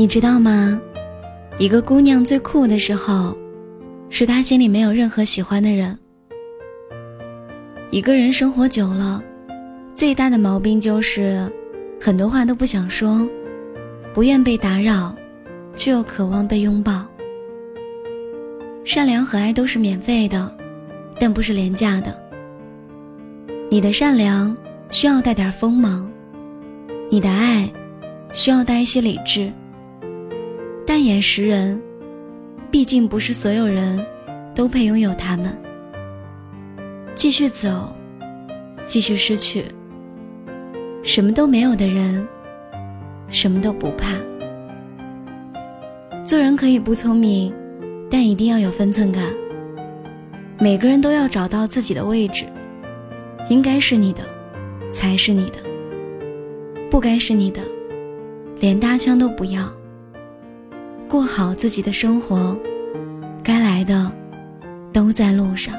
你知道吗？一个姑娘最酷的时候，是她心里没有任何喜欢的人。一个人生活久了，最大的毛病就是很多话都不想说，不愿被打扰，却又渴望被拥抱。善良和爱都是免费的，但不是廉价的。你的善良需要带点锋芒，你的爱需要带一些理智。眼识人，毕竟不是所有人都配拥有他们。继续走，继续失去。什么都没有的人，什么都不怕。做人可以不聪明，但一定要有分寸感。每个人都要找到自己的位置，应该是你的，才是你的；不该是你的，连搭腔都不要。过好自己的生活，该来的都在路上。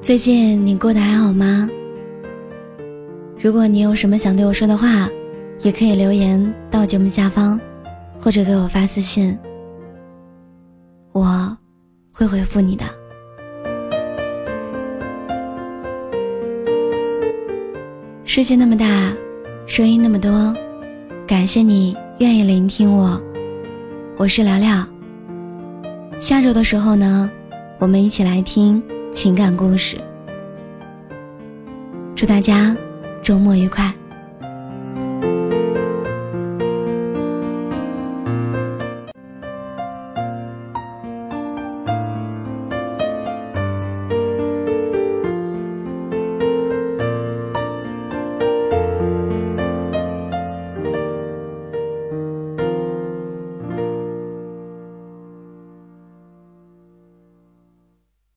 最近你过得还好吗？如果你有什么想对我说的话，也可以留言到节目下方，或者给我发私信。会回复你的。世界那么大，声音那么多，感谢你愿意聆听我。我是聊聊。下周的时候呢，我们一起来听情感故事。祝大家周末愉快。